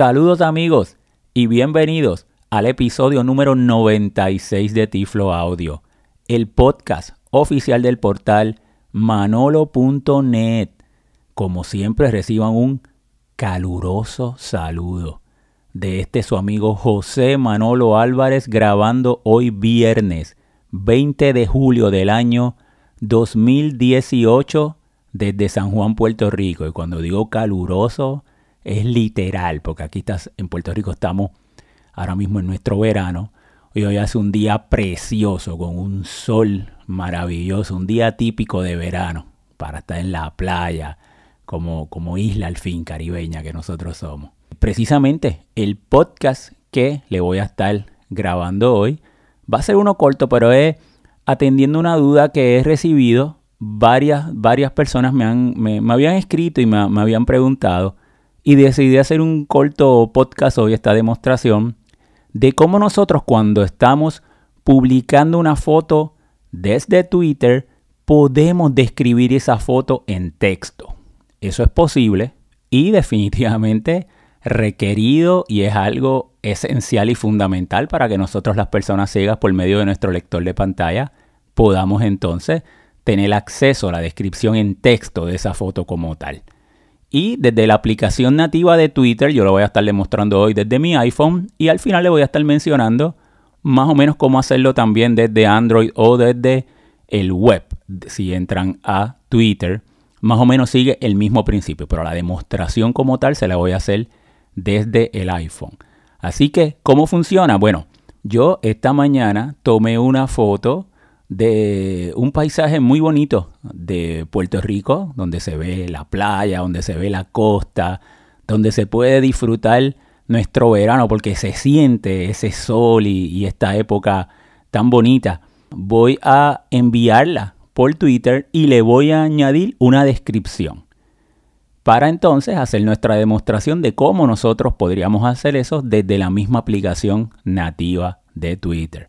Saludos amigos y bienvenidos al episodio número 96 de Tiflo Audio, el podcast oficial del portal manolo.net. Como siempre reciban un caluroso saludo de este su amigo José Manolo Álvarez grabando hoy viernes 20 de julio del año 2018 desde San Juan, Puerto Rico. Y cuando digo caluroso, es literal, porque aquí estás, en Puerto Rico estamos ahora mismo en nuestro verano. Y hoy hace un día precioso, con un sol maravilloso, un día típico de verano, para estar en la playa, como, como isla al fin caribeña que nosotros somos. Precisamente el podcast que le voy a estar grabando hoy va a ser uno corto, pero es atendiendo una duda que he recibido. Varias, varias personas me, han, me, habían escrito y me, me habían preguntado y decidí hacer un corto podcast hoy, esta demostración, de cómo nosotros cuando estamos publicando una foto desde Twitter, podemos describir esa foto en texto. Eso es posible y definitivamente requerido y es algo esencial y fundamental para que nosotros las personas ciegas por medio de nuestro lector de pantalla podamos entonces tener acceso a la descripción en texto de esa foto como tal. Y desde la aplicación nativa de Twitter, yo lo voy a estar demostrando hoy desde mi iPhone y al final le voy a estar mencionando más o menos cómo hacerlo también desde Android o desde el web. Si entran a Twitter, más o menos sigue el mismo principio, pero la demostración como tal se la voy a hacer desde el iPhone. Así que, ¿cómo funciona? Bueno, yo esta mañana tomé una foto de un paisaje muy bonito de Puerto Rico, donde se ve la playa, donde se ve la costa, donde se puede disfrutar nuestro verano porque se siente ese sol y, esta época tan bonita. Voy a enviarla por Twitter y le voy a añadir una descripción para entonces hacer nuestra demostración de cómo nosotros podríamos hacer eso desde la misma aplicación nativa de Twitter.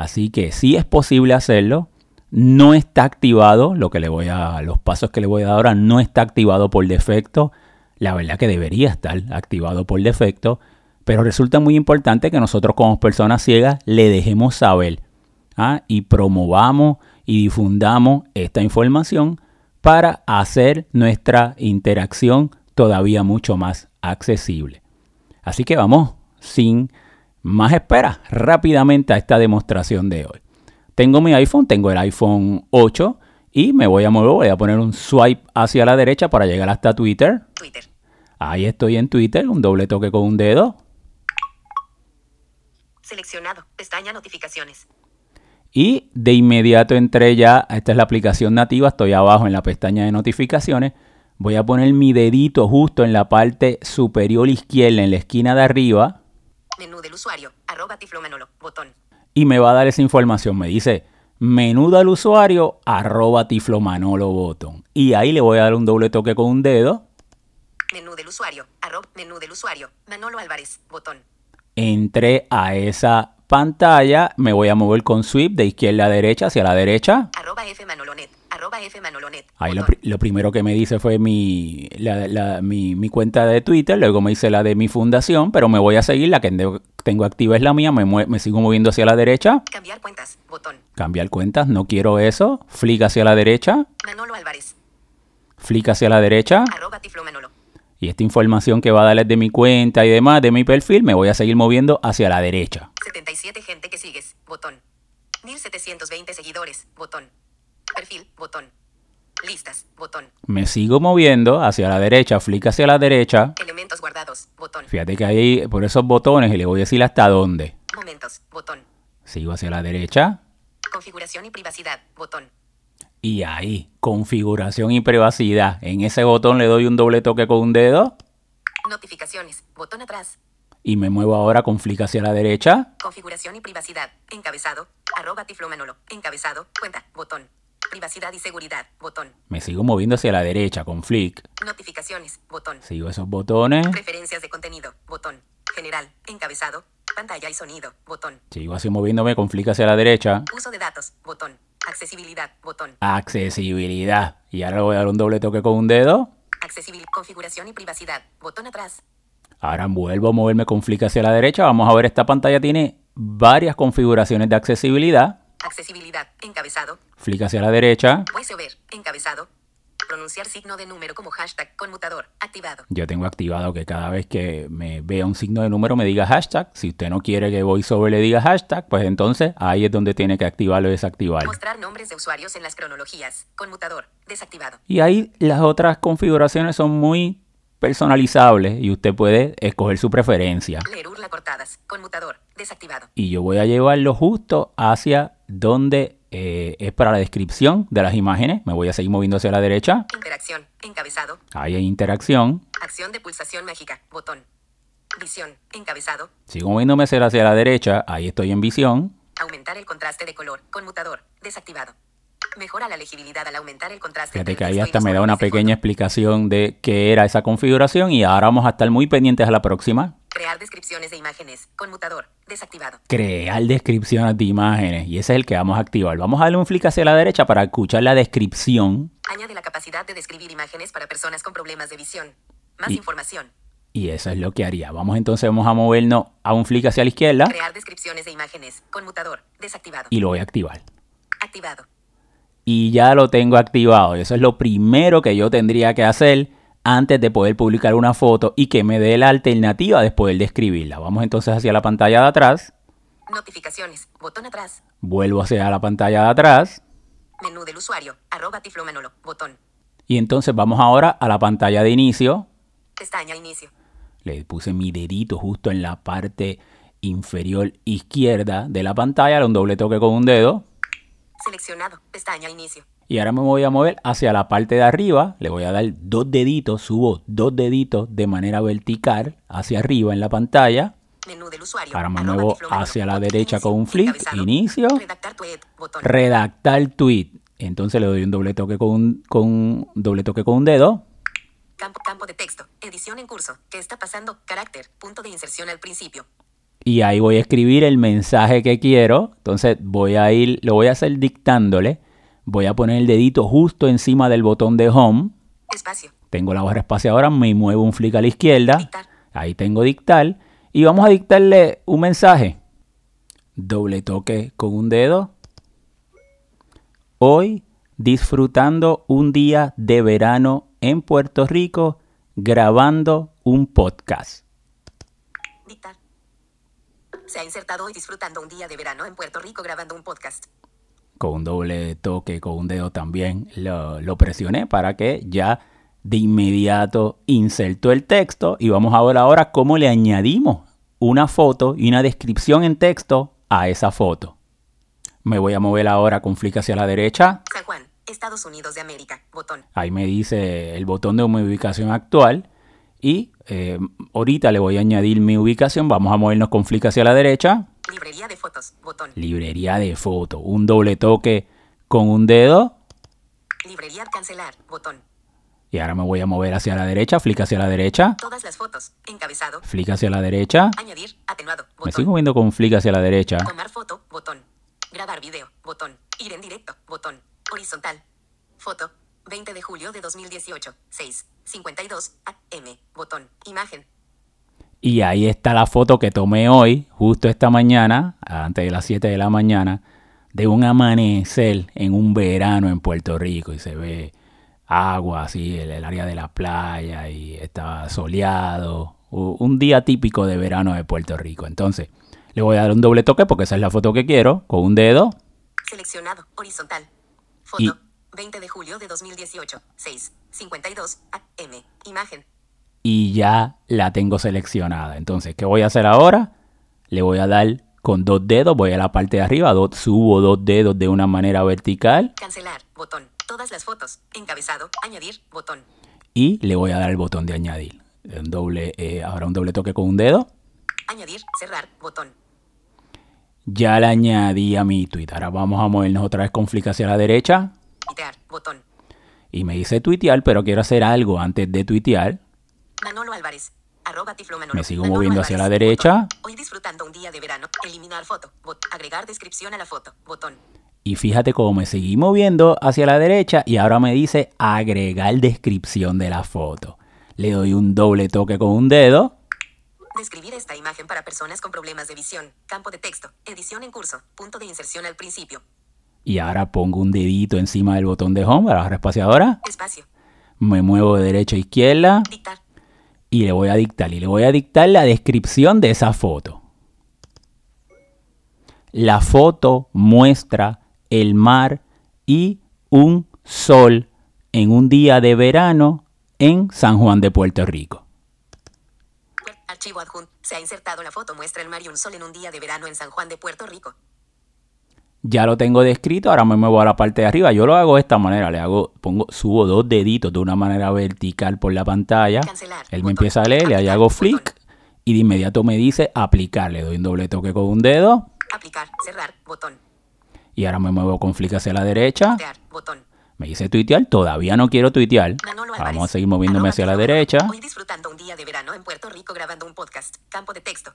Así que sí es posible hacerlo. No está activado, lo que le voy a, los pasos que le voy a dar ahora no está activado por defecto. La verdad que debería estar activado por defecto, pero resulta muy importante que nosotros como personas ciegas le dejemos saber ¿ah? y promovamos y difundamos esta información para hacer nuestra interacción todavía mucho más accesible. Así que vamos sin más espera rápidamente a esta demostración de hoy. Tengo mi iPhone, tengo el iPhone 8 y me voy a mover, voy a poner un swipe hacia la derecha para llegar hasta Twitter. Twitter. Ahí estoy en Twitter, un doble toque con un dedo. Seleccionado, pestaña notificaciones. Y de inmediato entré ya, esta es la aplicación nativa, estoy abajo en la pestaña de notificaciones. Voy a poner mi dedito justo en la parte superior izquierda, en la esquina de arriba, Menú del usuario, arroba tiflomanolo, botón. Y me va a dar esa información. Me dice menú del usuario, arroba tiflomanolo, botón. Y ahí le voy a dar un doble toque con un dedo. Menú del usuario, arroba, menú del usuario, Manolo Álvarez, botón. Entré a esa pantalla, me voy a mover con sweep de izquierda a derecha hacia la derecha. Arroba F Manolonet, arroba F Manolonet. Ahí lo, lo, primero que me dice fue mi, la, la, mi, mi, cuenta de Twitter, luego me dice la de mi fundación, pero me voy a seguir, la que tengo activa es la mía, me, me sigo moviendo hacia la derecha. Cambiar cuentas, botón. Cambiar cuentas, no quiero eso. Flick hacia la derecha. Manolo Álvarez. Flick hacia la derecha. Arroba tiflo Manolo. Y esta información que va a darles de mi cuenta y demás, de mi perfil, me voy a seguir moviendo hacia la derecha. 77 gente que sigues, botón. 1720 seguidores, botón. Perfil, botón. Listas, botón. Me sigo moviendo hacia la derecha, flick hacia la derecha. Elementos guardados, botón. Fíjate que ahí por esos botones y le voy a decir hasta dónde. Momentos, botón. Sigo hacia la derecha. Configuración y privacidad, botón. Y ahí, configuración y privacidad. En ese botón le doy un doble toque con un dedo. Notificaciones, botón atrás. Y me muevo ahora con flick hacia la derecha. Configuración y privacidad, encabezado, arroba tiflomanolo, encabezado, cuenta, botón. Privacidad y seguridad, botón. Me sigo moviendo hacia la derecha con flick. Notificaciones, botón. Sigo esos botones. Preferencias de contenido, botón. General, encabezado, pantalla y sonido, botón. Sigo así moviéndome con flick hacia la derecha. Uso de datos, botón. Accesibilidad, botón. Accesibilidad. Y ahora le voy a dar un doble toque con un dedo. Accesibilidad, configuración y privacidad, botón atrás. Ahora vuelvo a moverme con flick hacia la derecha. Vamos a ver, esta pantalla tiene varias configuraciones de accesibilidad. Accesibilidad. Encabezado. Flick hacia la derecha. VoiceOver. Encabezado. Pronunciar signo de número como hashtag conmutador. Activado. Yo tengo activado que cada vez que me vea un signo de número me diga hashtag. Si usted no quiere que VoiceOver le diga hashtag, pues entonces ahí es donde tiene que activarlo y desactivarlo. Mostrar nombres de usuarios en las cronologías. Conmutador. Desactivado. Y ahí las otras configuraciones son muy personalizables y usted puede escoger su preferencia. Leer urla cortadas. Conmutador. Desactivado. Y yo voy a llevarlo justo hacia donde eh, es para la descripción de las imágenes. Me voy a seguir moviendo hacia la derecha. Interacción. Encabezado. Ahí hay interacción. Acción de pulsación mágica. Botón. Visión. Encabezado. Sigo moviéndome hacia hacia la derecha. Ahí estoy en visión. Aumentar el contraste de color. Conmutador. Desactivado. Mejora la legibilidad al aumentar el contraste. Fíjate que ahí hasta me da una pequeña fondo. explicación de qué era esa configuración y ahora vamos a estar muy pendientes a la próxima. Crear descripciones de imágenes. Conmutador. Desactivado. Crear descripciones de imágenes y ese es el que vamos a activar. Vamos a darle un flick hacia la derecha para escuchar la descripción Añade la capacidad de describir imágenes para personas con problemas de visión. Más Y- información. y eso es lo que haría. Vamos entonces vamos a movernos a un flick hacia la izquierda Crear descripciones de imágenes. Conmutador. Desactivado. y lo voy a activar. Activado. y ya lo tengo activado. Eso es lo primero que yo tendría que hacer antes de poder publicar una foto y que me dé la alternativa de poder describirla. Vamos entonces hacia la pantalla de atrás. Notificaciones. Botón atrás. Vuelvo hacia la pantalla de atrás. Menú del usuario. Arroba Tiflo Manolo. Botón. Y entonces vamos ahora a la pantalla de inicio. Pestaña inicio. Le puse mi dedito justo en la parte inferior izquierda de la pantalla. Un doble toque con un dedo. Seleccionado. Pestaña inicio. Y ahora me voy a mover hacia la parte de arriba. Le voy a dar dos deditos, subo dos deditos de manera vertical hacia arriba en la pantalla. Menú del usuario. Ahora me muevo hacia la derecha con un flick. Inicio. Redactar tweet. Botón. Redactar tweet. Entonces le doy un doble toque con un, con un doble toque con un dedo. Campo, campo de texto. Edición en curso. ¿Qué está pasando? Carácter. Punto de inserción al principio. Y ahí voy a escribir el mensaje que quiero. Entonces voy a ir, lo voy a hacer dictándole. Voy a poner el dedito justo encima del botón de home. Espacio. Tengo la barra espaciadora, me muevo un flick a la izquierda. Dictar. Ahí tengo dictar. Y vamos a dictarle un mensaje. Doble toque con un dedo. Hoy disfrutando un día de verano en Puerto Rico grabando un podcast. Dictar. Se ha insertado hoy disfrutando un día de verano en Puerto Rico grabando un podcast. Con un doble toque, con un dedo también lo, lo presioné para que ya de inmediato insertó el texto y vamos a ver ahora cómo le añadimos una foto y una descripción en texto a esa foto. Me voy a mover ahora con flick hacia la derecha. San Juan, Estados Unidos de América. Botón. Ahí me dice el botón de mi ubicación actual. Y eh, ahorita le voy a añadir mi ubicación. Vamos a movernos con flick hacia la derecha. Librería de fotos. Botón. Librería de foto. Un doble toque con un dedo. Librería cancelar. Botón. Y ahora me voy a mover hacia la derecha. Flick hacia la derecha. Todas las fotos. Encabezado. Flick hacia la derecha. Añadir. Atenuado. Me Botón. sigo moviendo con flick hacia la derecha. Tomar foto. Botón. Grabar video. Botón. Ir en directo. Botón. Horizontal. Foto. 20 de julio de 2018. 6. 52 AM. Botón. Imagen. Y ahí está la foto que tomé hoy, justo esta mañana, antes de las 7 de la mañana, de un amanecer en un verano en Puerto Rico. Y se ve agua así, el, el área de la playa y está soleado. Un día típico de verano de Puerto Rico. Entonces, le voy a dar un doble toque porque esa es la foto que quiero, con un dedo. Seleccionado. Horizontal. Foto. Y- 20 de julio de 2018. 6. 52 AM. Imagen. Y ya la tengo seleccionada. Entonces, ¿qué voy a hacer ahora? Le voy a dar con dos dedos, voy a la parte de arriba, do- subo dos dedos de una manera vertical Cancelar. Botón. Todas las fotos. Encabezado. Añadir. Botón. y le voy a dar el botón de añadir. Un doble, eh, ahora un doble toque con un dedo. Añadir. Cerrar. Botón. Ya le añadí a mi tweet. Ahora vamos a movernos otra vez con flick hacia la derecha. Tuitear. Botón. Y me dice tuitear, pero quiero hacer algo antes de tuitear. Manolo Álvarez. Arroba. Me sigo Manolo moviendo hacia la derecha. Botón. Hoy disfrutando un día de verano. Eliminar foto. Bot. Agregar descripción a la foto. Botón. Y fíjate cómo me seguí moviendo hacia la derecha y ahora me dice agregar descripción de la foto. Le doy un doble toque con un dedo. Describir esta imagen para personas con problemas de visión. Campo de texto. Edición en curso. Punto de inserción al principio. Y ahora pongo un dedito encima del botón de home, la barra espaciadora. Espacio. Me muevo de derecha a izquierda Dictar. Y le voy a dictar. Y le voy a dictar la descripción de esa foto. La foto muestra el mar y un sol en un día de verano en San Juan de Puerto Rico. Archivo adjunto. Se ha insertado la foto muestra el mar y un sol en un día de verano en San Juan de Puerto Rico. Ya lo tengo descrito, ahora me muevo a la parte de arriba. Yo lo hago de esta manera, le hago, pongo, subo dos deditos de una manera vertical por la pantalla. Cancelar. Él me Botón. empieza a leer, le Aplicar. hago Botón. flick y de inmediato me dice aplicar. Le doy un doble toque con un dedo Aplicar. Cerrar. Botón. y ahora me muevo con flick hacia la derecha. Tuitear. Botón. Me dice tuitear, todavía no quiero tuitear. Manolo Vamos Álvarez. a seguir moviéndome hacia la derecha. Hoy disfrutando un día de verano en Puerto Rico grabando un podcast. Campo de texto.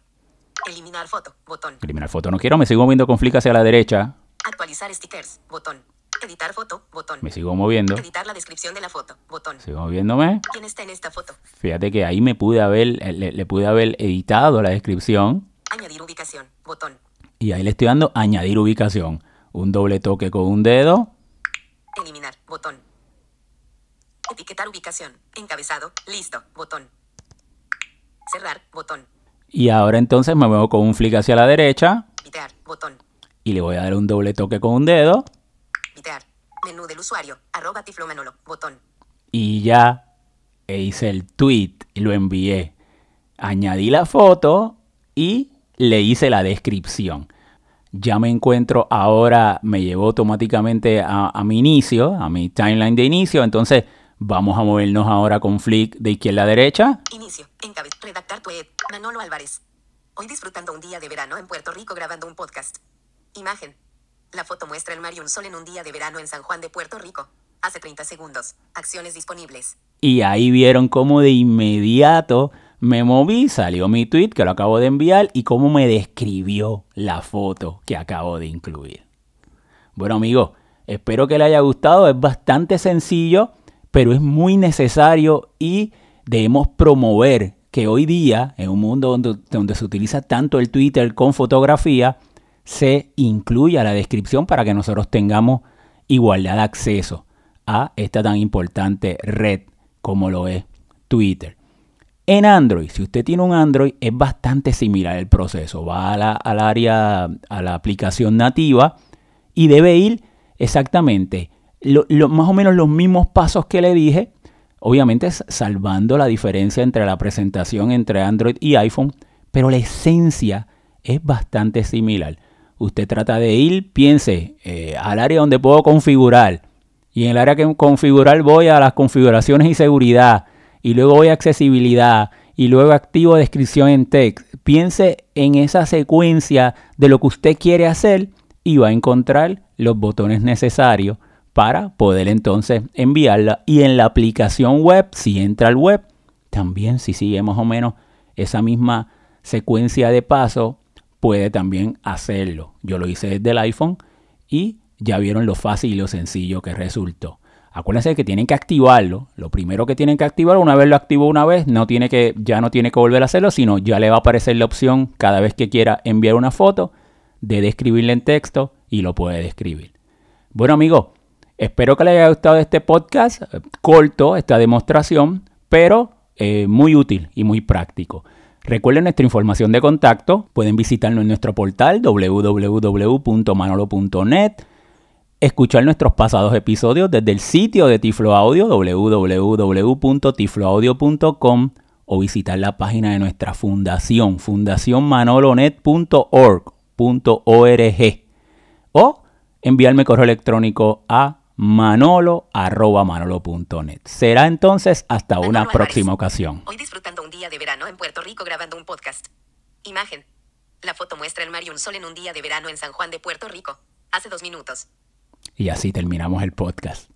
Eliminar foto. Botón. Eliminar foto no quiero, me sigo moviendo con flick hacia la derecha. Actualizar stickers. Botón. Editar foto. Botón. Me sigo moviendo, Editar la descripción de la foto. Botón. sigo moviéndome. ¿Quién está en esta foto? Fíjate que ahí me pude haber, eh, le, le pude haber editado la descripción Añadir ubicación. Botón. y ahí le estoy dando añadir ubicación. Un doble toque con un dedo Eliminar. Botón. Etiquetar ubicación. Encabezado. Listo. Botón. Cerrar. Botón. Y ahora entonces me muevo con un flick hacia la derecha Vitear. Botón. y le voy a dar un doble toque con un dedo Vitear. Menú del usuario. Arroba Tiflo Manolo. Botón. y ya hice el tweet y lo envié. Añadí la foto y le hice la descripción. Ya me encuentro ahora, me llevó automáticamente a, a mi inicio, a mi timeline de inicio. Entonces vamos a movernos ahora con flick de izquierda a derecha. Inicio. Redactar tweet. Manolo Álvarez. Hoy disfrutando un día de verano en Puerto Rico grabando un podcast. Imagen. La foto muestra el mar y un sol en un día de verano en San Juan de Puerto Rico. Hace 30 segundos. Acciones disponibles. Y ahí vieron cómo de inmediato me moví, salió mi tweet que lo acabo de enviar y cómo me describió la foto que acabo de incluir. Bueno amigos, espero que les haya gustado, es bastante sencillo, pero es muy necesario y debemos promover que hoy día, en un mundo donde, donde se utiliza tanto el Twitter con fotografía, se incluya la descripción para que nosotros tengamos igualdad de acceso a esta tan importante red como lo es Twitter. En Android, si usted tiene un Android, es bastante similar el proceso. Va a la- al área, a la aplicación nativa y debe ir exactamente lo- lo- más o menos los mismos pasos que le dije, obviamente salvando la diferencia entre la presentación entre Android y iPhone, pero la esencia es bastante similar. Usted trata de ir, piense, eh, al área donde puedo configurar. Y en el área que configurar voy a las configuraciones y seguridad. Y luego voy a accesibilidad. Y luego activo descripción en text. Piense en esa secuencia de lo que usted quiere hacer y va a encontrar los botones necesarios para poder entonces enviarla. Y en la aplicación web, si entra al web, también si sigue más o menos esa misma secuencia de paso, puede también hacerlo. Yo lo hice desde el iPhone y ya vieron lo fácil y lo sencillo que resultó. Acuérdense que tienen que activarlo. Lo primero que tienen que activarlo, una vez lo activó una vez, no tiene que, ya no tiene que volver a hacerlo, sino ya le va a aparecer la opción cada vez que quiera enviar una foto de describirle en texto y lo puede describir. Bueno amigos, espero que les haya gustado este podcast, eh, corto esta demostración, pero eh, muy útil y muy práctico. Recuerden nuestra información de contacto, pueden visitarnos en nuestro portal www.manolo.net, escuchar nuestros pasados episodios desde el sitio de Tiflo Audio www.tifloaudio.com o visitar la página de nuestra fundación fundacionmanolonet.org o enviarme correo electrónico a manolo@manolo.net. Será entonces hasta Manolo una próxima ocasión. Hoy disfrutando un día de verano en Puerto Rico grabando un podcast. Imagen. La foto muestra el mar y un sol en un día de verano en San Juan de Puerto Rico. Hace dos minutos. Y así terminamos el podcast.